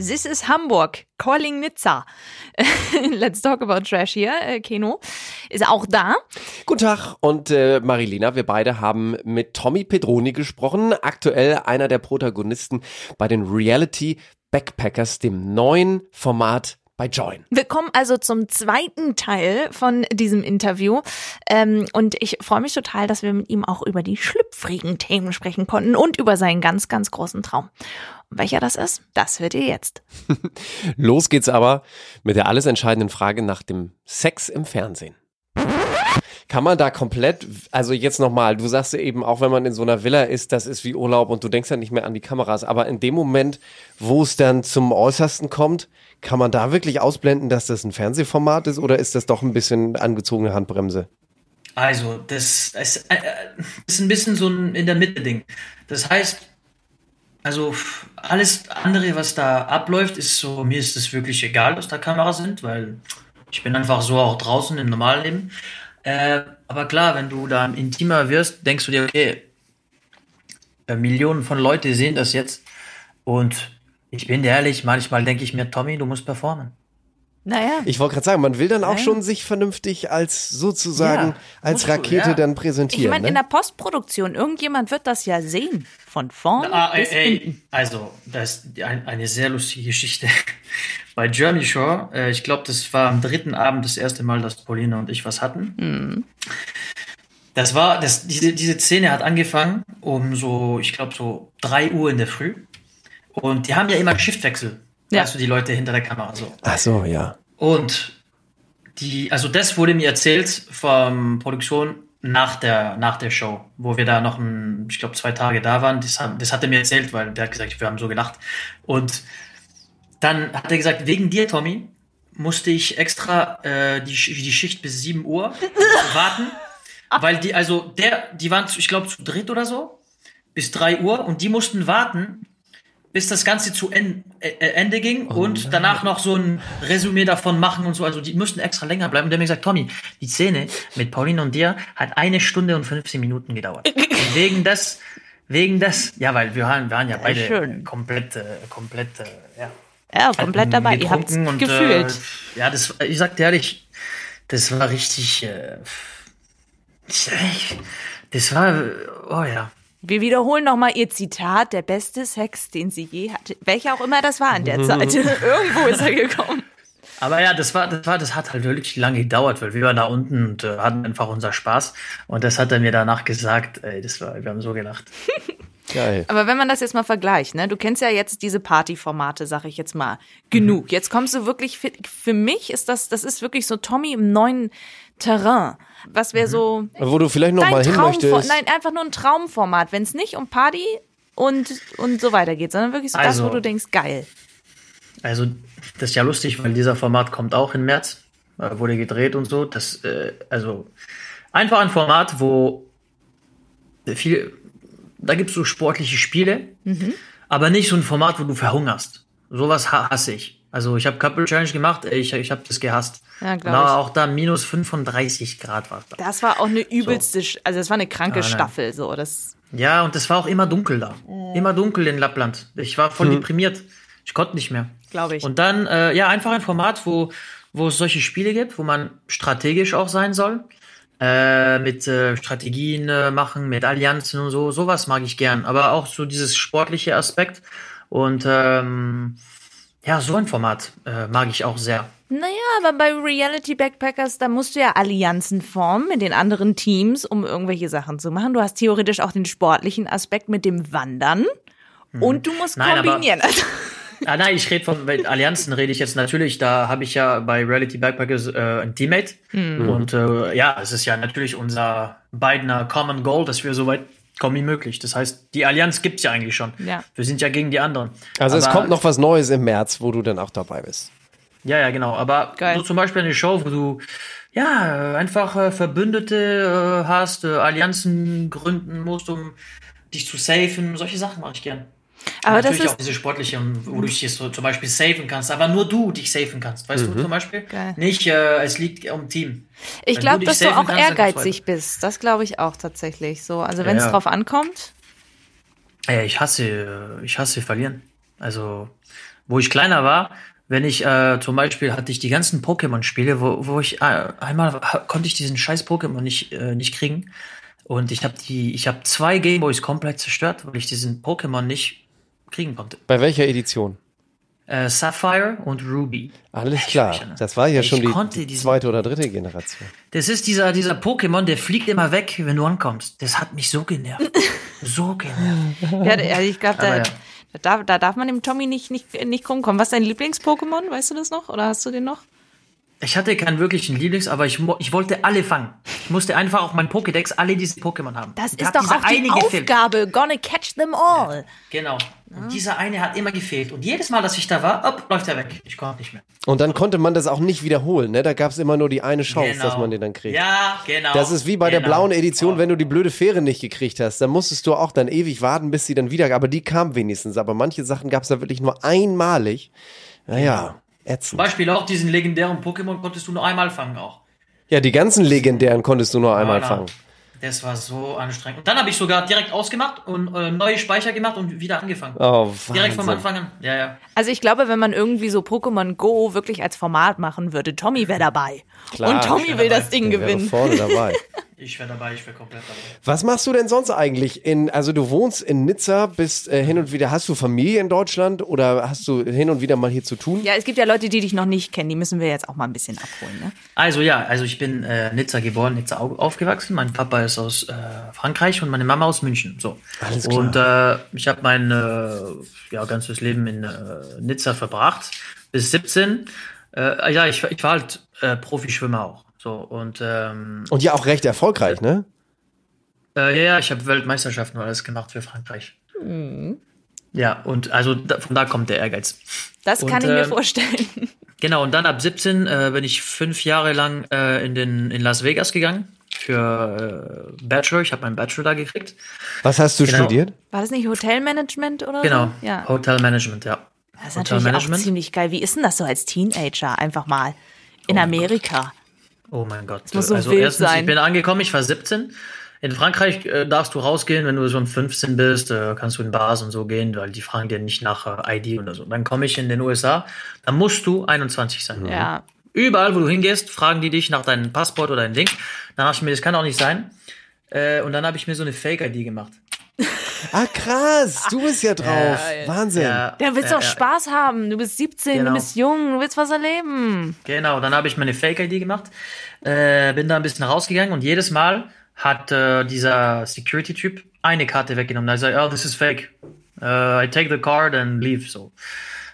This is Hamburg, calling Nizza. Let's talk about trash hier. Äh, Keno ist auch da. Guten Tag und äh, Marilena, wir beide haben mit Tommy Pedroni gesprochen, aktuell einer der Protagonisten bei den Reality Backpackers, dem neuen Format bei Join. Wir kommen also zum zweiten Teil von diesem Interview. Ähm, und ich freue mich total, dass wir mit ihm auch über die schlüpfrigen Themen sprechen konnten und über seinen ganz, ganz großen Traum. Und welcher das ist, das hört ihr jetzt. Los geht's aber mit der alles entscheidenden Frage nach dem Sex im Fernsehen. Kann man da komplett, also jetzt nochmal, du sagst eben, auch wenn man in so einer Villa ist, das ist wie Urlaub und du denkst ja nicht mehr an die Kameras, aber in dem Moment, wo es dann zum Äußersten kommt, kann man da wirklich ausblenden, dass das ein Fernsehformat ist oder ist das doch ein bisschen angezogene Handbremse? Also, das ist, äh, ist ein bisschen so ein in der Mitte Ding. Das heißt, also alles andere, was da abläuft, ist so, mir ist es wirklich egal, dass da Kameras sind, weil ich bin einfach so auch draußen im normalen Leben. Äh, aber klar, wenn du da intimer wirst, denkst du dir, okay, äh, Millionen von Leute sehen das jetzt. Und ich bin dir ehrlich, manchmal denke ich mir, Tommy, du musst performen. Naja. Ich wollte gerade sagen, man will dann auch Nein. schon sich vernünftig als sozusagen Ja, als musst du, Rakete ja. dann Ich präsentieren. meine, in ne? der Postproduktion, irgendjemand wird das ja sehen. Von vorne Ah, bis ey, hinten. also, das ist ein, eine sehr lustige Geschichte. Bei Journey Shore, äh, ich glaube, das war am dritten Abend das erste Mal, dass Paulina und ich was hatten. Das war, das, diese, diese Szene hat angefangen um so, ich glaube, so drei Uhr in der Früh. Und die haben ja immer Shiftwechsel. Ja. Du, die Leute hinter der Kamera so. Ach so, ja. Und die, also das wurde mir erzählt vom Produktion nach der, nach der Show, wo wir da noch, ein, ich glaube, zwei Tage da waren. Das, haben, das hat er mir erzählt, weil der hat gesagt, wir haben so gelacht. Und dann hat er gesagt, wegen dir, Tommy, musste ich extra äh, die, die Schicht bis 7 Uhr warten. Weil die, also der, die waren, zu- ich glaube, zu dritt oder so, bis 3 Uhr und die mussten warten, bis das Ganze zu en äh, Ende ging und danach noch so ein Resümee davon machen und so. Also die mussten extra länger bleiben. Und der hat mir gesagt, Tommy, die Szene mit Pauline und dir hat eine Stunde und 15 Minuten gedauert. Und wegen des, wegen des, ja, weil wir waren, wir waren ja beide schön. komplett, äh, komplett, äh, ja. Ja, komplett dabei. Ihr habt's und, gefühlt. Äh, ja, das, ich sag dir ehrlich, das war richtig, äh, das war, oh ja. Wir wiederholen nochmal Ihr Zitat, der beste Sex, den sie je hatte. Welcher auch immer das war in der Zeit. Irgendwo ist er gekommen. Aber ja, das war, das war, das hat halt wirklich lange gedauert, weil wir waren da unten und äh, hatten einfach unser Spaß. Und das hat er mir danach gesagt, ey, das war, wir haben so gelacht. Geil. Aber wenn man das jetzt mal vergleicht, ne, du kennst ja jetzt diese Partyformate, sag ich jetzt mal, genug. Jetzt kommst du wirklich, für, für mich ist das, das ist wirklich so Tommy im neuen Terrain. Was wäre so Wo du vielleicht noch dein mal hin möchtest. Nein, einfach nur ein Traumformat, wenn es nicht um Party und, und so weiter geht, sondern wirklich so das, Also- wo du denkst, geil. Also, das ist ja lustig, weil dieser Format kommt auch im März, äh, wurde gedreht und so. Das, äh, also, einfach ein Format, wo viel, da gibt's so sportliche Spiele, aber nicht so ein Format, wo du verhungerst. Sowas ha- hasse ich. Also, ich habe Couple Challenge gemacht, ich, ich habe das gehasst. Ja, ich. auch da minus 35 Grad war da. Das war auch eine übelste, Sch- also das war eine kranke Ah. Staffel, so, das, Ja, und es war auch immer dunkel da. Immer dunkel in Lappland. Ich war voll deprimiert. Ich konnte nicht mehr. glaube ich. Und dann, äh, ja, einfach ein Format, wo, wo es solche Spiele gibt, wo man strategisch auch sein soll. Äh, mit äh, Strategien äh, machen, mit Allianzen und so. Sowas mag ich gern. Aber auch so dieses sportliche Aspekt. Und ähm, ja, so ein Format äh, mag ich auch sehr. Naja, aber bei Reality Backpackers, da musst du ja Allianzen formen mit den anderen Teams, um irgendwelche Sachen zu machen. Du hast theoretisch auch den sportlichen Aspekt mit dem Wandern. Und du musst Mhm. Nein, aber- kombinieren. Also, Ah, nein, ich rede von Allianzen, rede ich jetzt natürlich. Da habe ich ja bei Reality Backpackers äh, ein Teammate. Und äh, ja, es ist ja natürlich unser beidener Common Goal, dass wir so weit kommen wie möglich. Das heißt, die Allianz gibt's ja eigentlich schon. Ja. Wir sind ja gegen die anderen. Also es Aber- kommt noch was Neues im März, wo du dann auch dabei bist. Ja, ja, genau. Aber Geil. so zum Beispiel eine Show, wo du ja, einfach äh, Verbündete äh, hast, äh, Allianzen gründen musst, um dich zu safen. Solche Sachen mache ich gern. Aber Und das natürlich ist- auch diese sportlichen, wo du dich jetzt so zum Beispiel safen kannst, aber nur du dich safen kannst, weißt du zum Beispiel? Geil. Nicht, äh, es liegt um Team. Ich glaube, dass du auch kannst, ehrgeizig bist. Das glaube ich auch tatsächlich so. Also wenn es Ja. drauf ankommt. Ja, ich hasse, äh, ich hasse verlieren. Also, wo ich kleiner war, wenn ich äh, zum Beispiel hatte ich die ganzen Pokémon-Spiele, wo, wo ich äh, einmal konnte ich diesen scheiß Pokémon nicht äh, nicht kriegen und ich habe die, ich habe zwei Gameboys komplett zerstört, weil ich diesen Pokémon nicht kriegen konnte. Bei welcher Edition? Äh, Sapphire und Ruby. Alles klar. Das war ja Ich schon die, die zweite oder dritte Generation. Das ist dieser dieser Pokémon, der fliegt immer weg, wenn du ankommst. Das hat mich so genervt, so genervt. Ja, ich glaube, da, ja. da, darf, da darf man dem Tommy nicht, nicht, nicht krumm kommen. Was ist dein Lieblings-Pokémon? Weißt du das noch? Oder hast du den noch? Ich hatte keinen wirklichen Lieblings, aber ich, ich wollte alle fangen. Ich musste einfach auf meinen Pokédex alle diese Pokémon haben. Das ist doch auch die eine gefehlt. Aufgabe. Gonna catch them all. Genau. Und dieser eine hat immer gefehlt. Und jedes Mal, dass ich da war, up, läuft er weg. Ich konnte nicht mehr. Und dann konnte man das auch nicht wiederholen, ne? Da gab es immer nur die eine Chance, Genau. dass man den dann kriegt. Ja, genau. Das ist wie bei der genau. blauen Edition, Oh. wenn du die blöde Fähre nicht gekriegt hast. Dann musstest du auch dann ewig warten, bis sie dann wieder. Aber die kam wenigstens. Aber manche Sachen gab es da wirklich nur einmalig. Naja, Zum ätzend. Beispiel auch diesen legendären Pokémon konntest du nur einmal fangen auch. Ja, die ganzen legendären konntest du nur einmal Voilà. fangen. Das war so anstrengend. Und dann habe ich sogar direkt ausgemacht und äh, neue Speicher gemacht und wieder angefangen. Oh, direkt vom Wahnsinn. Anfang an. Ja, ja. Also ich glaube, wenn man irgendwie so Pokémon Go wirklich als Format machen würde, Tommy wäre dabei. Klar, Und Tommy will dabei. das Ding Der wäre gewinnen. vorne dabei. Ich wäre dabei, ich wäre komplett dabei. Was machst du denn sonst eigentlich? In, also du wohnst in Nizza, bist äh, hin und wieder, hast du Familie in Deutschland oder hast du hin und wieder mal hier zu tun? Ja, es gibt ja Leute, die dich noch nicht kennen. Die müssen wir jetzt auch mal ein bisschen abholen. Ne? Also ja, also ich bin äh, Nizza geboren, Nizza au- aufgewachsen. Mein Papa ist aus äh, Frankreich und meine Mama aus München. So. Alles klar. Und äh, ich habe mein äh, ja, ganzes Leben in äh, Nizza verbracht bis 17. Äh, ja, ich, ich war halt äh, Profischwimmer auch. So und ähm, Und ja auch recht erfolgreich, ne? äh, ja, ja, ich habe Weltmeisterschaften und alles gemacht für Frankreich. Mhm. Ja, und also da, von da kommt der Ehrgeiz. Das Und, kann ich mir ähm, vorstellen. Genau, und dann ab 17 äh, bin ich fünf Jahre lang äh, in, den, in Las Vegas gegangen für äh, Bachelor. Ich habe meinen Bachelor da gekriegt. Was hast du Genau. studiert? War das nicht Hotelmanagement oder Genau, so? Ja. Hotelmanagement, ja. Das ist natürlich auch ziemlich geil. Wie ist denn das so als Teenager? Einfach mal in Amerika. Oh mein Gott. muss so also erstens, sein. ich bin angekommen, ich war 17. In Frankreich äh, darfst du rausgehen, wenn du so 15 bist, äh, kannst du in Bars und so gehen, weil die fragen dir nicht nach äh, ID oder so. Dann komme ich in den USA, dann musst du 21 sein. Ja. Überall, wo du hingehst, fragen die dich nach deinem Passport oder dein Ding. Dann dachte ich mir, das kann auch nicht sein. Äh, und dann habe ich mir so eine Fake-ID gemacht. Ah, krass. Du bist ja drauf. Wahnsinn. Ja, Da willst du ja, auch ja. Spaß haben. Du bist 17, Genau. du bist jung, du willst was erleben. Genau, dann habe ich meine Fake-ID gemacht, äh, bin da ein bisschen rausgegangen und jedes Mal hat äh, dieser Security-Typ eine Karte weggenommen. Da sagt, oh, this is fake. Uh, I take the card and leave. So.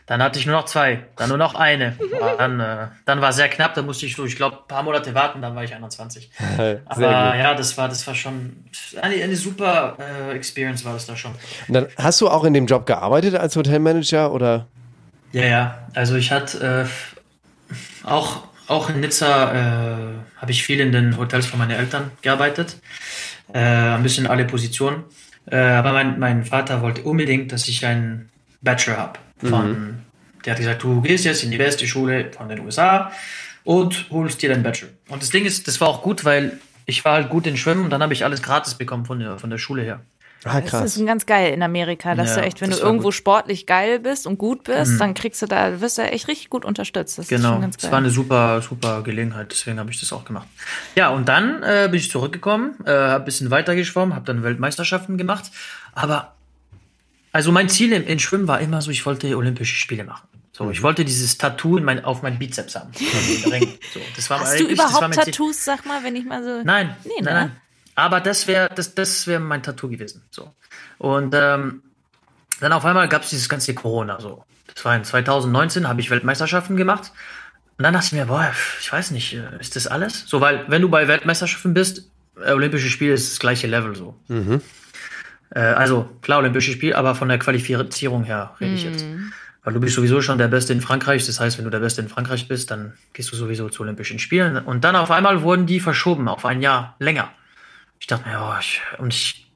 Dann hatte ich nur noch zwei, dann nur noch eine. Dann, äh, dann war sehr knapp, dann musste ich so, ich glaube, ein paar Monate warten, dann war ich 21. Sehr Aber ja, das war, das war schon eine, eine super äh, Experience war das da schon. Und dann hast du auch in dem Job gearbeitet als Hotelmanager oder? Ja, ja. Also ich hatte äh, auch, auch in Nizza äh, habe ich viel in den Hotels von meinen Eltern gearbeitet. Äh, ein bisschen alle Positionen. Äh, aber mein, mein Vater wollte unbedingt, dass ich einen Bachelor habe. Von, Der hat gesagt, du gehst jetzt in die beste Schule von den USA und holst dir deinen Bachelor. Und das Ding ist, das war auch gut, weil ich war halt gut in Schwimmen und dann habe ich alles gratis bekommen von der, von der Schule her. Ah, Das krass. ist ganz geil in Amerika, dass Ja, du echt, wenn du das irgendwo gut. sportlich geil bist und gut bist, dann kriegst du da, wirst du echt richtig gut unterstützt. Das ist Genau, schon ganz das war eine super, super Gelegenheit, deswegen habe ich das auch gemacht. Ja, und dann äh, bin ich zurückgekommen, äh, habe ein bisschen weiter geschwommen, habe dann Weltmeisterschaften gemacht, aber also mein Ziel im, in Schwimmen war immer so, ich wollte Olympische Spiele machen. So, Mhm. ich wollte dieses Tattoo in mein, auf meinen Bizeps haben. So, Ring. so, das war Hast du eigentlich- das war überhaupt mein Ziel. Tattoos, sag mal, wenn ich mal so. Nein, Nee, nein, ne? nein. Aber das wäre das, das wär mein Tattoo gewesen. So. Und ähm, dann auf einmal gab es dieses ganze Corona. So. Das war in 2019, habe ich Weltmeisterschaften gemacht. Und dann dachte ich mir, boah, ich weiß nicht, äh, ist das alles? So, weil wenn du bei Weltmeisterschaften bist, äh, Olympische Spiele ist das gleiche Level so. Äh, also klar, Olympische Spiele, aber von der Qualifizierung her rede ich jetzt. Weil du bist sowieso schon der Beste in Frankreich. Das heißt, wenn du der Beste in Frankreich bist, dann gehst du sowieso zu Olympischen Spielen. Und dann auf einmal wurden die verschoben auf ein Jahr länger. Ich dachte mir, oh, ich, und ich,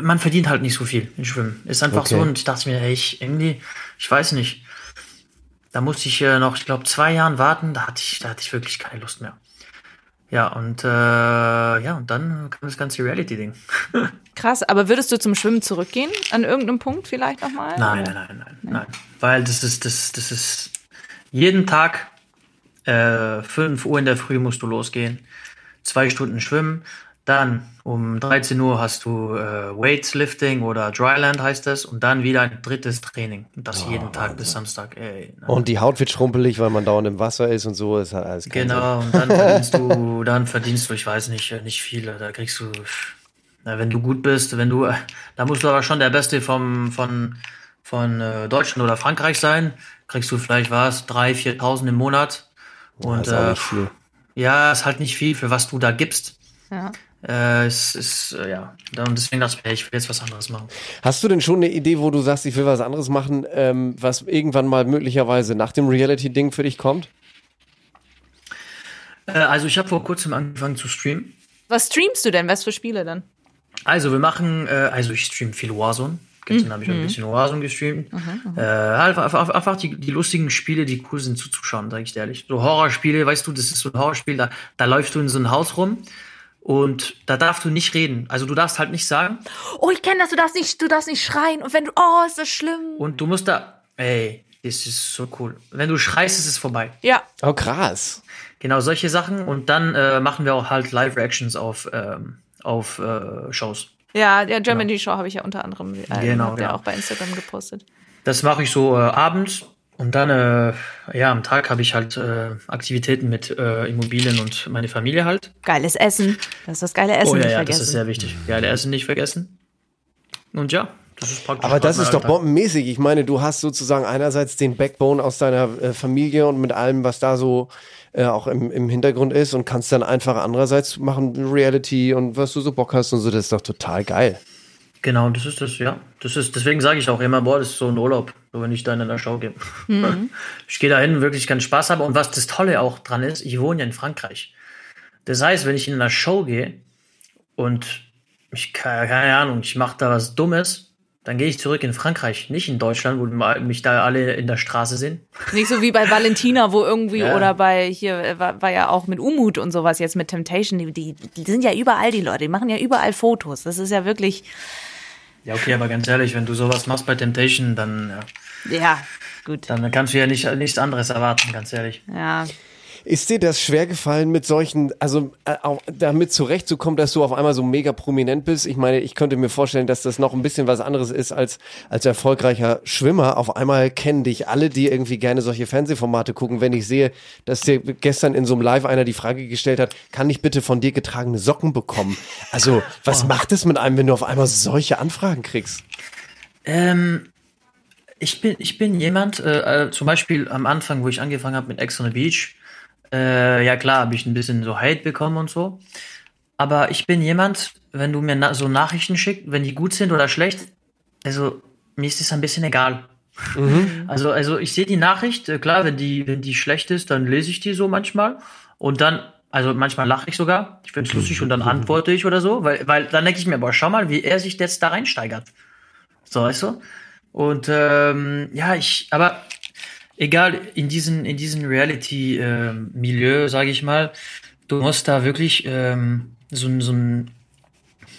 man verdient halt nicht so viel in Schwimmen. Ist einfach Okay. so. Und ich dachte mir, ey, ich irgendwie, ich weiß nicht. Da musste ich äh, noch, ich glaube, zwei Jahren warten. Da hatte ich, da hatte ich wirklich keine Lust mehr. Ja, und äh, ja, und dann kam das ganze Reality-Ding. Krass, aber würdest du zum Schwimmen zurückgehen? An irgendeinem Punkt vielleicht nochmal? Nein, nein, nein, nein, nein. Weil das ist, das, das ist jeden Tag äh, 5 Uhr in der Früh musst du losgehen, zwei Stunden schwimmen, dann um 13 Uhr hast du äh, Weightlifting oder Dryland heißt das und dann wieder ein drittes Training. Und das jeden Tag bis Samstag. Ey, ne? Und die Haut wird schrumpelig, weil man dauernd im Wasser ist und so. Ist halt alles kein Sinn. Genau, und dann verdienst du, dann verdienst du, ich weiß nicht, nicht viel. Da kriegst du, na, wenn du gut bist, wenn du, da musst du aber schon der Beste vom, von, von äh, Deutschland oder Frankreich sein. Kriegst du vielleicht was, 3.000, 4.000 im Monat. Und Das ist auch äh, nicht viel. ja, ist halt nicht viel, für was du da gibst. Ja. Äh, es ist, äh, ja, und deswegen dachte ich mir, ich will jetzt was anderes machen. Hast du denn schon eine Idee, wo du sagst, ich will was anderes machen, ähm, was irgendwann mal möglicherweise nach dem Reality-Ding für dich kommt? Äh, also ich habe vor kurzem angefangen zu streamen. Was streamst du denn? Was für Spiele dann? Also wir machen, äh, also ich stream viel Warzone. Gestern habe ich ein bisschen Warzone gestreamt. Äh, halt einfach, einfach die, die lustigen Spiele, die cool sind zuzuschauen, sage ich dir ehrlich. So Horrorspiele, weißt du, das ist so ein Horrorspiel, da, da läufst du in so ein Haus rum und da darfst du nicht reden. Also du darfst halt nicht sagen Oh, ich kenne das, du darfst nicht, du darfst nicht schreien. Und wenn du, oh, ist das schlimm. und du musst da, ey, das ist so cool. Wenn du schreist, ist es vorbei. Ja. Oh, krass. Genau, solche Sachen. Und dann äh, machen wir auch halt Live-Reactions auf, ähm, auf äh, Shows. Ja, der Germany Show habe ich ja unter anderem äh, Genau, ihr genau. auch bei Instagram gepostet. Das mache ich so äh, abends und dann, äh, ja, am Tag habe ich halt äh, Aktivitäten mit äh, Immobilien und meine Familie halt. Geiles Essen. Das ist das geile Essen oh ja, nicht ja, vergessen. das ist sehr wichtig. Geile Essen nicht vergessen. Und ja, das ist praktisch. Aber das ist doch bombenmäßig. Ich meine, du hast sozusagen einerseits den Backbone aus deiner äh, Familie und mit allem, was da so äh, auch im, im Hintergrund ist und kannst dann einfach andererseits machen Reality und was du so Bock hast und so. Das ist doch total geil. Genau, das ist das, ja. Das ist, deswegen sage ich auch immer, boah, das ist so ein Urlaub, so wenn ich da in einer Show gehe. Ich gehe da hin, wirklich keinen Spaß habe. Und was das Tolle auch dran ist, ich wohne ja in Frankreich. Das heißt, wenn ich in einer Show gehe und ich, keine Ahnung, ich mache da was Dummes, dann gehe ich zurück in Frankreich, nicht in Deutschland, wo mich da alle in der Straße sind. Nicht so wie bei Valentina, wo irgendwie, Ja. oder bei hier äh, war, war ja auch mit Umut und sowas jetzt mit Temptation, die, die, die sind ja überall, die Leute, die machen ja überall Fotos. Das ist ja wirklich, Ja, okay, aber ganz ehrlich, wenn du sowas machst bei Temptation, dann, ja, ja, gut. dann kannst du ja nicht, nichts anderes erwarten, ganz ehrlich. Ja. Ist dir das schwer gefallen, mit solchen, also äh, auch damit zurechtzukommen, dass du auf einmal so mega prominent bist? Ich meine, ich könnte mir vorstellen, dass das noch ein bisschen was anderes ist als als erfolgreicher Schwimmer. Auf einmal kennen dich alle, die irgendwie gerne solche Fernsehformate gucken. Wenn ich sehe, dass dir gestern in so einem Live einer die Frage gestellt hat, kann ich bitte von dir getragene Socken bekommen? Also, was macht es mit einem, wenn du auf einmal solche Anfragen kriegst? Ähm, ich bin, ich bin jemand, äh, äh, zum Beispiel am Anfang, wo ich angefangen habe mit Ex on the Beach, äh, ja klar, habe ich ein bisschen so Hate bekommen und so. Aber ich bin jemand, wenn du mir na so Nachrichten schickst, wenn die gut sind oder schlecht, also mir ist das ein bisschen egal. Also, also ich sehe die Nachricht, äh, klar, wenn die, wenn die schlecht ist, dann lese ich die so manchmal. Und dann, also manchmal lache ich sogar. Ich finde es lustig und dann antworte ich oder so, weil, weil dann denke ich mir, boah, schau mal, wie er sich jetzt da reinsteigert. So, weißt du? Und ähm, ja, ich, aber egal, in diesen, in diesen Reality-Milieu, sage ich mal, du musst da wirklich ähm, so, ein- so ein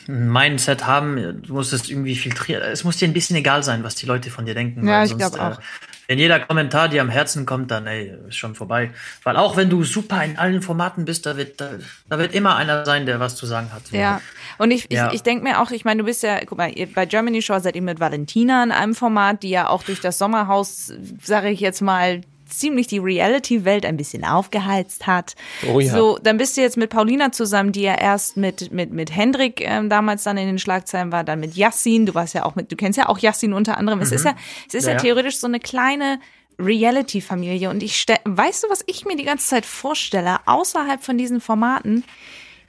Mindset haben, du musst es irgendwie filtrieren. Es muss dir ein bisschen egal sein, was die Leute von dir denken. Ja, weil ich sonst, glaub auch. Äh, wenn jeder Kommentar dir am Herzen kommt, dann ey, ist schon vorbei. Weil auch wenn du super in allen Formaten bist, da wird, da, da wird immer einer sein, der was zu sagen hat. Ja. Und ich, Ja. ich, ich denke mir auch, ich meine, du bist ja, guck mal, ihr, bei Germany Show seid ihr mit Valentina in einem Format, die ja auch durch das Sommerhaus, sage ich jetzt mal, ziemlich die Reality-Welt ein bisschen aufgeheizt hat. Oh ja. So, dann bist du jetzt mit Paulina zusammen, die ja erst mit, mit, mit Hendrik ähm, damals dann in den Schlagzeilen war, dann mit Yassin, du warst ja auch mit, du kennst ja auch Yassin unter anderem. Es ist ja, es ist ja, Mhm. Ja, theoretisch so eine kleine Reality-Familie und ich weißt du, was ich mir die ganze Zeit vorstelle, außerhalb von diesen Formaten,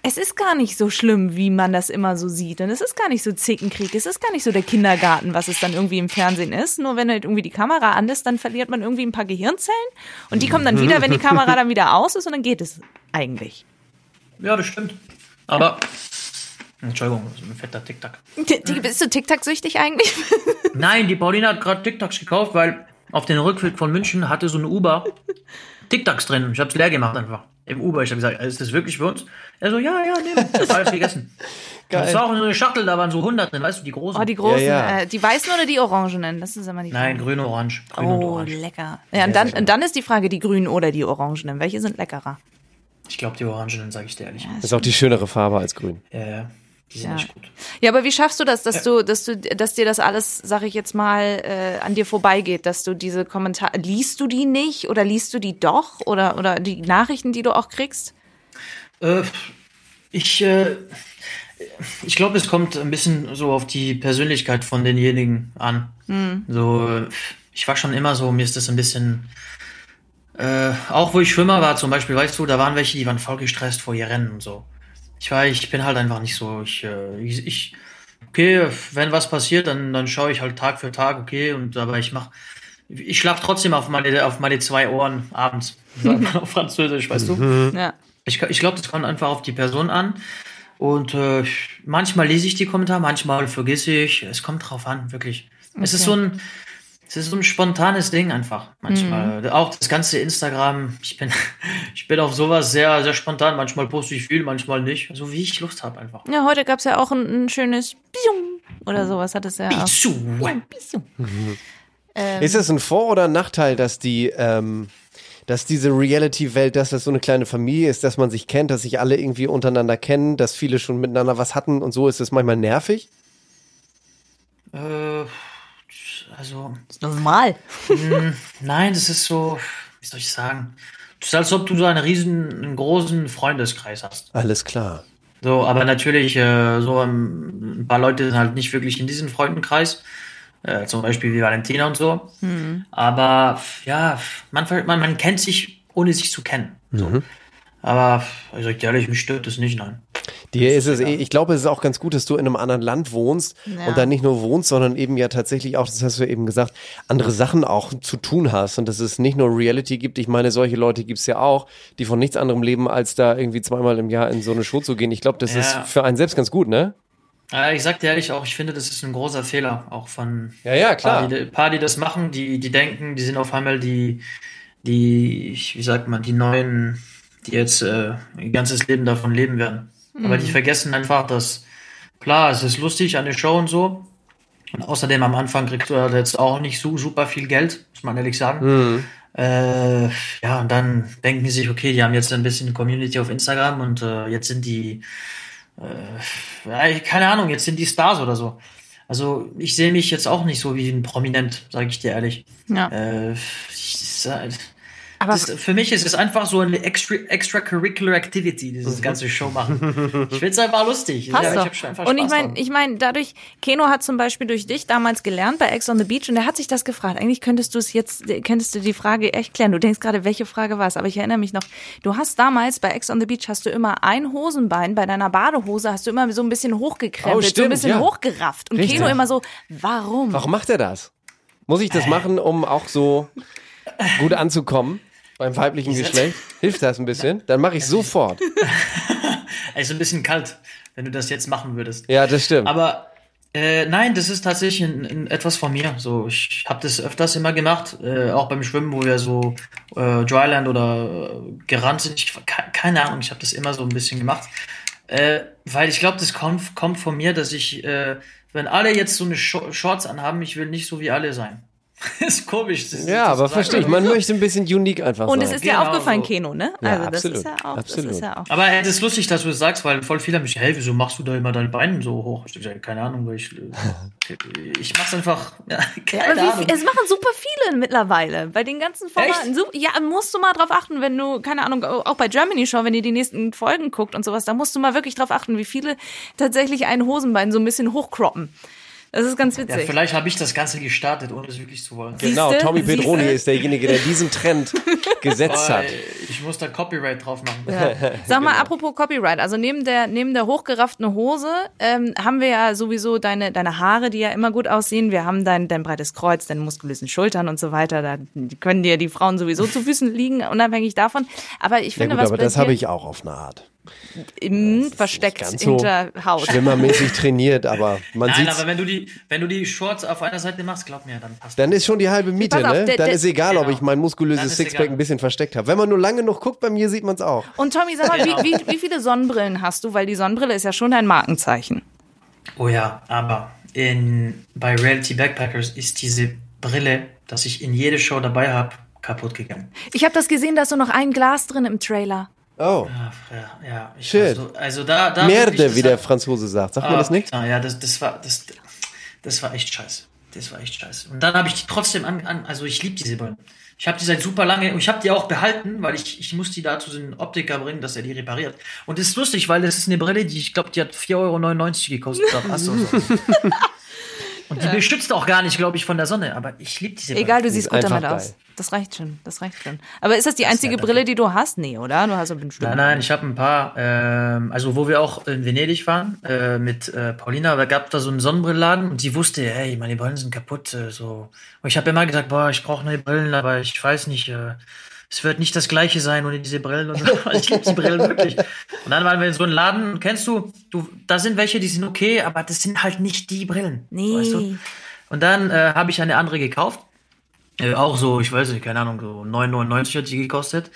es ist gar nicht so schlimm, wie man das immer so sieht. Und es ist gar nicht so Zickenkrieg. Es ist gar nicht so der Kindergarten, was es dann irgendwie im Fernsehen ist. Nur wenn halt irgendwie die Kamera an ist, dann verliert man irgendwie ein paar Gehirnzellen. Und die kommen dann wieder, wenn die Kamera dann wieder aus ist und dann geht es eigentlich. Ja, das stimmt. Aber. Entschuldigung, das ist ein fetter TikTok. Bist du TikTok-süchtig eigentlich? Nein, die Paulina hat gerade TikToks gekauft, weil auf den Rückweg von München hatte so eine Uber TikToks drin. Ich hab's leer gemacht einfach. Im Uber. Ich habe gesagt, ist das wirklich für uns? Er so, ja, ja, nee, das war alles gegessen. Das war auch so eine Schachtel, da waren so 100 drin, weißt du, die großen. Oh, die großen, Ja, ja. Äh, die weißen oder die orangenen? Das ist immer die Frage. Nein, grün, orange. Grün und Oh, orange. lecker. Ja, und dann, und dann ist die Frage, die grünen oder die orangenen. Welche sind leckerer? Ich glaube, die orangenen, sage ich dir ehrlich. Das ist auch die schönere Farbe als grün. Ja, ja. Die sind Ja. echt gut. Ja, aber wie schaffst du das, dass du, dass du, dass dir das alles, sag ich jetzt mal, äh, an dir vorbeigeht, dass du diese Kommentare, liest du die nicht oder liest du die doch oder, oder die Nachrichten, die du auch kriegst? Äh, ich äh, ich glaube, es kommt ein bisschen so auf die Persönlichkeit von denjenigen an. So, äh, ich war schon immer so, mir ist das ein bisschen. Äh, auch wo ich Schwimmer war, zum Beispiel, weißt du, da waren welche, die waren voll gestresst vor ihr Rennen und so. Ich war, ich bin halt einfach nicht so. Ich, äh, ich, ich okay, wenn was passiert, dann, dann schaue ich halt Tag für Tag, okay, und aber ich mach, ich schlaf trotzdem auf meine, auf meine zwei Ohren abends. Sagt man auf Französisch, weißt du? Ja. Ich, ich glaube, das kommt einfach auf die Person an. Und äh, manchmal lese ich die Kommentare, manchmal vergesse ich. Es kommt drauf an, wirklich. Es ist so ein, es ist so ein spontanes Ding einfach. Manchmal. Auch das ganze Instagram. Ich bin, ich bin auf sowas sehr, sehr spontan. Manchmal poste ich viel, manchmal nicht. So wie ich Lust habe einfach. Ja, heute gab's ja auch ein, ein schönes Bium oder sowas hat es ja auch. Bium. Ähm, Ist es ein Vor- oder ein Nachteil, dass die, ähm, dass diese Reality-Welt, dass das so eine kleine Familie ist, dass man sich kennt, dass sich alle irgendwie untereinander kennen, dass viele schon miteinander was hatten und so ist es manchmal nervig? Äh, also, normal. nein, das ist so, wie soll ich sagen? Das ist, als ob du so einen riesen, einen großen Freundeskreis hast. Alles klar. So, aber natürlich, äh, so ähm, ein paar Leute sind halt nicht wirklich in diesem Freundenkreis. Äh, zum Beispiel wie Valentina und so. Aber ja, man, ver- man, man kennt sich, ohne sich zu kennen. So. Aber ich sag dir ehrlich, mich stört das nicht, nein. Dir ist es, eh- ich glaube, es ist auch ganz gut, dass du in einem anderen Land wohnst Ja. und dann nicht nur wohnst, sondern eben ja tatsächlich auch, das hast du eben gesagt, andere Sachen auch zu tun hast und dass es nicht nur Reality gibt. Ich meine, solche Leute gibt es ja auch, die von nichts anderem leben, als da irgendwie zweimal im Jahr in so eine Show zu gehen. Ich glaube, das Ja. ist für einen selbst ganz gut, ne? Äh, ich sag dir ehrlich auch, ich finde, das ist ein großer Fehler, auch von Ja, ja, klar. Paar, die, paar, die das machen, die, die denken, die sind auf einmal die, die, ich- wie sagt man, die neuen, die jetzt äh, ihr ganzes Leben davon leben werden. Aber die vergessen einfach, dass, klar, es ist lustig an der Show und so. Und außerdem am Anfang kriegst du halt jetzt auch nicht so super viel Geld, muss man ehrlich sagen. Äh, ja, und dann denken die sich, okay, die haben jetzt ein bisschen Community auf Instagram und äh, jetzt sind die, äh, keine Ahnung, jetzt sind die Stars oder so. Also ich sehe mich jetzt auch nicht so wie ein Prominent, sage ich dir ehrlich. Ja. Äh, ich, Aber das, für mich ist es einfach so eine extra, extracurricular Activity, dieses ganze Show machen. Ich find's einfach lustig. Passt ja, ich einfach und ich meine, ich meine, dadurch, Keno hat zum Beispiel durch dich damals gelernt bei Ex on the Beach und er hat sich das gefragt. Eigentlich könntest du es jetzt, könntest du die Frage echt klären. Du denkst gerade, welche Frage war es, aber ich erinnere mich noch. Du hast damals bei Ex on the Beach hast du immer ein Hosenbein bei deiner Badehose hast du immer so ein bisschen hochgekrempelt, Oh, so ein bisschen ja. hochgerafft. Und Richtig. Keno immer so, warum? Warum macht er das? Muss ich das machen, um auch so gut anzukommen beim weiblichen Geschlecht? Hilft das ein bisschen? Dann mache ich sofort. Ey, ist ein bisschen kalt, wenn du das jetzt machen würdest. Ja, das stimmt. Aber äh, nein, das ist tatsächlich ein, ein, etwas von mir. So, ich habe das öfters immer gemacht, äh, auch beim Schwimmen, wo wir so äh, Dryland oder äh, gerannt sind. Ich, ke- keine Ahnung, ich habe das immer so ein bisschen gemacht, äh, weil ich glaube, das kommt, kommt von mir, dass ich, äh, wenn alle jetzt so eine Sh Shorts anhaben, ich will nicht so wie alle sein. ist komisch. Das, ja, das aber verstehe ich. Man möchte ein bisschen unique einfach und sein. es ist dir Genau aufgefallen, so. Keno, ne? Ja, Also das absolut, ist ja auch, das absolut. ist ja auch. Aber äh, das ist lustig, dass du es sagst, weil voll viele haben mich, hey, wieso machst du da immer deine Beine so hoch? Ich sag, keine Ahnung, weil ich, äh, ich mach's einfach, ja, Ja, keine aber Ahnung. wie, es machen super viele mittlerweile. Bei den ganzen Formaten. Sup- Ja, musst du mal drauf achten, wenn du, keine Ahnung, auch bei Germany Show, wenn ihr die nächsten Folgen guckt und sowas, da musst du mal wirklich drauf achten, wie viele tatsächlich ein Hosenbein so ein bisschen hochcroppen. Das ist ganz Ja, witzig. vielleicht habe ich das Ganze gestartet, ohne es wirklich zu wollen. Genau, Siehste? Tommy Pedroni Siehste? ist derjenige, der diesen Trend gesetzt hat. Ich muss da Copyright drauf machen. Sag mal, Genau. apropos Copyright, also neben der, neben der hochgerafften Hose ähm, haben wir ja sowieso deine, deine Haare, die ja immer gut aussehen. Wir haben dein, dein breites Kreuz, deine muskulösen Schultern und so weiter. Da können dir die Frauen sowieso zu Füßen liegen, unabhängig davon. Aber ich Ja finde, gut, was aber das habe ich auch auf eine Art. Im, versteckt ganz so hinter Haut. Schwimmermäßig trainiert, aber man Nein, sieht aber wenn du die, wenn du die Shorts auf einer Seite machst, glaub mir, dann passt dann ist schon die halbe Miete, auf, ne? der- Dann ist egal, ob Genau. ich mein muskulöses Sixpack egal. ein bisschen versteckt habe. Wenn man nur lange noch guckt, bei mir sieht man es auch. Und Tommy, sag mal, wie, wie, wie viele Sonnenbrillen hast du? Weil die Sonnenbrille ist ja schon dein Markenzeichen. Oh ja, aber in, bei Reality Backpackers ist diese Brille, dass ich in jede Show dabei habe, kaputt gegangen. Ich habe das gesehen, da ist so noch ein Glas drin im Trailer. Oh. Ja, ja, ja ich Shit. Also, also da, da Merde, wie der Franzose sagt. Sagt man Ah, das nicht? Ja, das, das war das, das war echt scheiße. Das war echt scheiße. Und dann habe ich die trotzdem an, an also ich liebe diese Brillen. Ich habe die seit super lange und ich habe die auch behalten, weil ich, ich muss die da zu den Optiker bringen, dass er die repariert. Und das ist lustig, weil das ist eine Brille, die ich glaube, die hat 4,99 Euro gekostet. auf. und die beschützt auch gar nicht, glaube ich, von der Sonne. Aber ich liebe diese Brille. Egal, du siehst gut damit geil. aus. Das reicht schon, das reicht schon. Aber ist das die einzige danke. Brille, die du hast? Nee, oder? Du hast so bestimmt. Nein, nein, ich habe ein paar, ähm, also wo wir auch in Venedig waren, äh, mit äh, Paulina, da gab da so einen Sonnenbrillenladen und die wusste, hey, meine Brillen sind kaputt. Äh, so. Und ich habe immer gesagt, boah, ich brauche neue Brillen, aber ich weiß nicht, äh, es wird nicht das gleiche sein ohne diese Brillen. Und so. ich liebe die Brillen wirklich. Und dann waren wir in so einem Laden, kennst du, du, da sind welche, die sind okay, aber das sind halt nicht die Brillen. Nee. Weißt du? Und dann äh, habe ich eine andere gekauft. Äh, auch so, ich weiß nicht, keine Ahnung, so 9,99 hat die gekostet.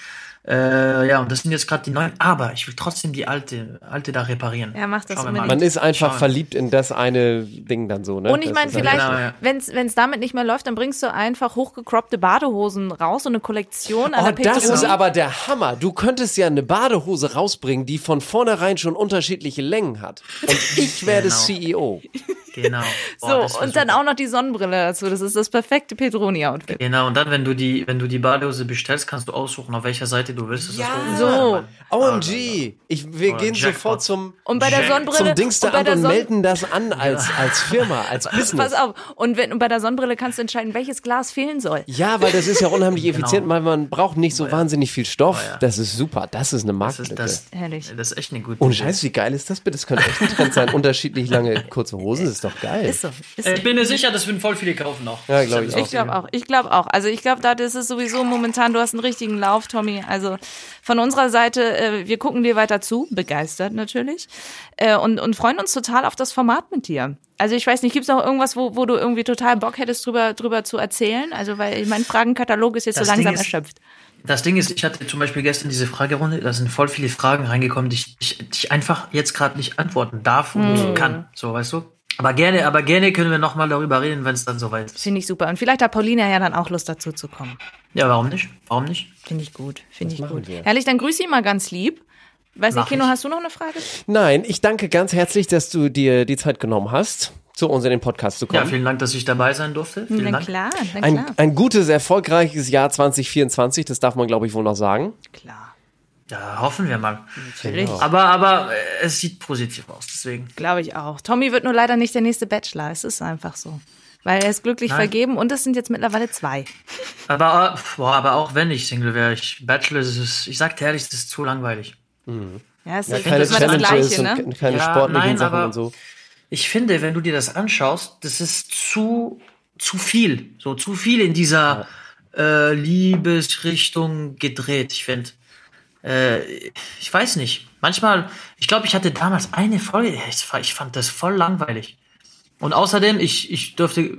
Äh, ja, und das sind jetzt gerade die neuen. Aber ich will trotzdem die alte, alte da reparieren. Ja, mach das Schauen unbedingt. Man ist einfach Schauen verliebt in das eine Ding dann so, ne? Und ich meine, vielleicht, Genau, ja. wenn's wenn's damit nicht mehr läuft, dann bringst du einfach hochgecroppte Badehosen raus, so eine Kollektion an Oh, der das ist aber der Hammer. Du könntest ja eine Badehose rausbringen, die von vornherein schon unterschiedliche Längen hat. Und ich werde Genau. CEO. Genau. Boah, So, und dann super. auch noch die Sonnenbrille dazu. Das ist das perfekte Petroni-Outfit. Genau, und dann, wenn du die, wenn du die Badehose bestellst, kannst du aussuchen, auf welcher Seite du willst. ist. So. OMG. Ich, wir Oh, gehen Jackpot. sofort zum, Und bei der Jack- Sonnenbrille. zum und bei Dingsteramt der und Sonn- melden das an als, als Firma, als Business. Pass auf. Und, wenn, und bei der Sonnenbrille kannst du entscheiden, welches Glas fehlen soll. Ja, weil das ist ja unheimlich effizient, weil man braucht nicht so wahnsinnig viel Stoff. Oh ja. Das ist super. Das ist eine Das ist, Marktlücke. das, Herrlich. das ist echt eine gute Ohne Idee. Scheiß, wie geil ist das bitte? Das könnte echt ein Trend sein. Unterschiedlich lange kurze Hosen, das ist doch geil. Ist so. Ist so. Äh, Ich bin mir sicher, das würden voll viele kaufen auch. Ja, glaub ich Ich glaube auch. Ich glaube auch. Also ich glaube, da ist sowieso momentan, du hast einen richtigen Lauf, Tommy. Also von unserer Seite, äh, wir gucken dir weiter zu, begeistert natürlich. Äh, und, und freuen uns total auf das Format mit dir. Also ich weiß nicht, gibt es noch irgendwas, wo, wo du irgendwie total Bock hättest, drüber, drüber zu erzählen? Also weil mein Fragenkatalog ist jetzt Das so langsam ist- erschöpft. Das Ding ist, ich hatte zum Beispiel gestern diese Fragerunde, da sind voll viele Fragen reingekommen, die ich, die ich, die ich einfach jetzt gerade nicht antworten darf und nicht kann. So, weißt du? Aber gerne, aber gerne können wir nochmal darüber reden, wenn es dann soweit ist. Finde ich super. Und vielleicht hat Paulina ja dann auch Lust dazu zu kommen. Ja, warum nicht? Warum nicht? Finde ich gut. Finde ich gut. wir. Herrlich, dann grüße ich mal ganz lieb. Weiß nicht, Mach Kino, hast du noch eine Frage? Nein, ich danke ganz herzlich, dass du dir die Zeit genommen hast, zu uns in den Podcast zu Ja, kommen. vielen Dank, dass ich dabei sein durfte. Vielen Na Dank. klar, na ein, klar. ein gutes, erfolgreiches Jahr 2024, das darf man, glaube ich, wohl noch sagen. klar. Ja, hoffen wir mal. Natürlich. Aber, aber äh, es sieht positiv aus, deswegen. Glaube ich auch. Tommy wird nur leider nicht der nächste Bachelor. Es ist einfach so. Weil er ist glücklich Nein. vergeben und es sind jetzt mittlerweile zwei. Aber, äh, boah, aber auch wenn ich Single wäre, ich Bachelor, ist, ich sag dir ehrlich, das ist zu langweilig. Ja, es Ja, ist keine immer das Gleiche, und ne? keine Ja, sportlichen nein, Sachen aber- und so. Ich finde, wenn du dir das anschaust, das ist zu, zu viel. So zu viel in dieser äh, Liebesrichtung gedreht, ich finde. Äh, ich weiß nicht. Manchmal, ich glaube, ich hatte damals eine Folge, ich, fand das voll langweilig. Und außerdem, ich, ich dürfte,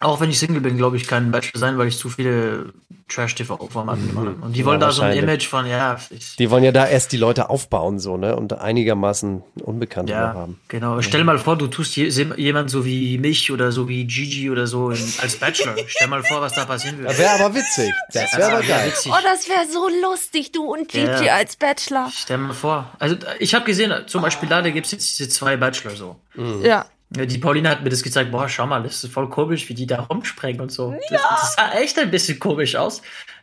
auch wenn ich Single bin, glaube ich, kein Bachelor sein, weil ich zu viele Trash-TV-Formate mache. Und die Ja, wollen da so ein. Image von, ja, ich, Die wollen ja da erst die Leute aufbauen, so, ne? Und einigermaßen Unbekannte noch Ja, haben. genau. Stell mal vor, du tust je, jemand so wie mich oder so wie Gigi oder so in, als Bachelor. Stell mal vor, was da passieren würde. Wäre aber witzig. Das wäre aber Ja, geil. witzig. Oh, das wäre so lustig, du und Gigi Ja. als Bachelor. Stell mal vor. Also ich habe gesehen, zum Beispiel da, da gibt's jetzt diese zwei Bachelor so. Ja. Ja, Die Paulina hat mir das gezeigt, boah, schau mal, das ist voll komisch, wie die da rumspringen und so. Das, das sah echt ein bisschen komisch aus.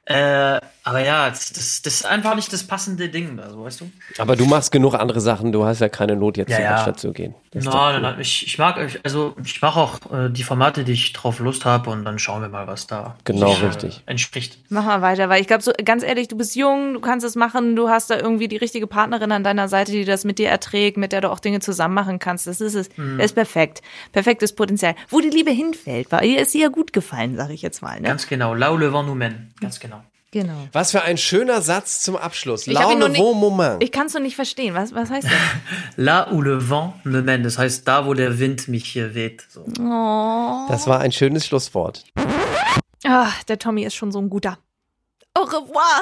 Äh, aber ja, das, das, das ist einfach nicht das passende Ding, also weißt du? Aber du machst genug andere Sachen, du hast ja keine Not, jetzt Ja, zur ja. Werkstatt zu gehen. Das Nein, cool. nein, nein, ich, ich mag, also ich mache auch äh, die Formate, die ich drauf Lust habe und dann schauen wir mal, was da Genau, sich, richtig. Äh, entspricht. Mach mal weiter, weil ich glaube, so ganz ehrlich, du bist jung, du kannst es machen, du hast da irgendwie die richtige Partnerin an deiner Seite, die das mit dir erträgt, mit der du auch Dinge zusammen machen kannst. Das ist es. Mhm. Das ist perfekt. Perfektes Potenzial. Wo die Liebe hinfällt, weil ihr ist ihr ja gut gefallen, sage ich jetzt mal. Ne? Ganz genau. Là où le vent nous mène. Ganz genau. Genau. Was für ein schöner Satz zum Abschluss. Laune nicht- Vau Moment. Ich kann es noch nicht verstehen. Was, was heißt das? Là où le vent me mène. Das heißt, da, wo der Wind mich hier weht. So. Oh. Das war ein schönes Schlusswort. Ah, der Tommy ist schon so ein guter. Au revoir.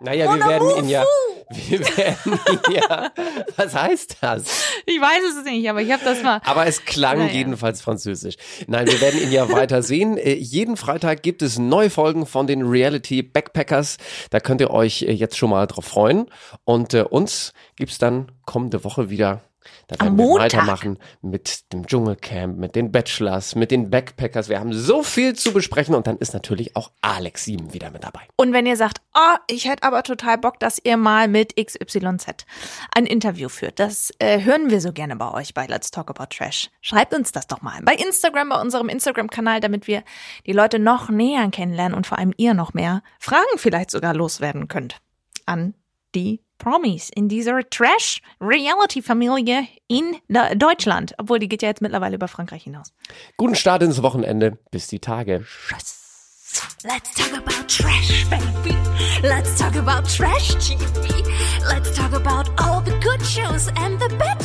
Naja, wir werden ihn ja. Wir werden ihn ja. Was heißt das? Ich weiß es nicht, aber ich habe das mal. Aber es klang Naja. jedenfalls französisch. Nein, wir werden ihn ja weiter sehen. Äh, jeden Freitag gibt es neue Folgen von den Reality Backpackers. Da könnt ihr euch äh, jetzt schon mal drauf freuen. Und äh, uns gibt's dann kommende Woche wieder. Da werden Am wir Montag. weitermachen mit dem Dschungelcamp, mit den Bachelors, mit den Backpackers. Wir haben so viel zu besprechen und dann ist natürlich auch Alex Sieben wieder mit dabei. Und wenn ihr sagt, oh, ich hätte aber total Bock, dass ihr mal mit XYZ ein Interview führt, das äh, hören wir so gerne bei euch bei Let's Talk About Trash. Schreibt uns das doch mal bei Instagram, bei unserem Instagram-Kanal, damit wir die Leute noch näher kennenlernen und vor allem ihr noch mehr Fragen vielleicht sogar loswerden könnt an die Promis in dieser Trash-Reality-Familie in Deutschland. Obwohl, die geht ja jetzt mittlerweile über Frankreich hinaus. Guten Start ins Wochenende. Bis die Tage. Let's talk about trash, baby. Let's talk about trash TV. Let's talk about all the good shows and the bad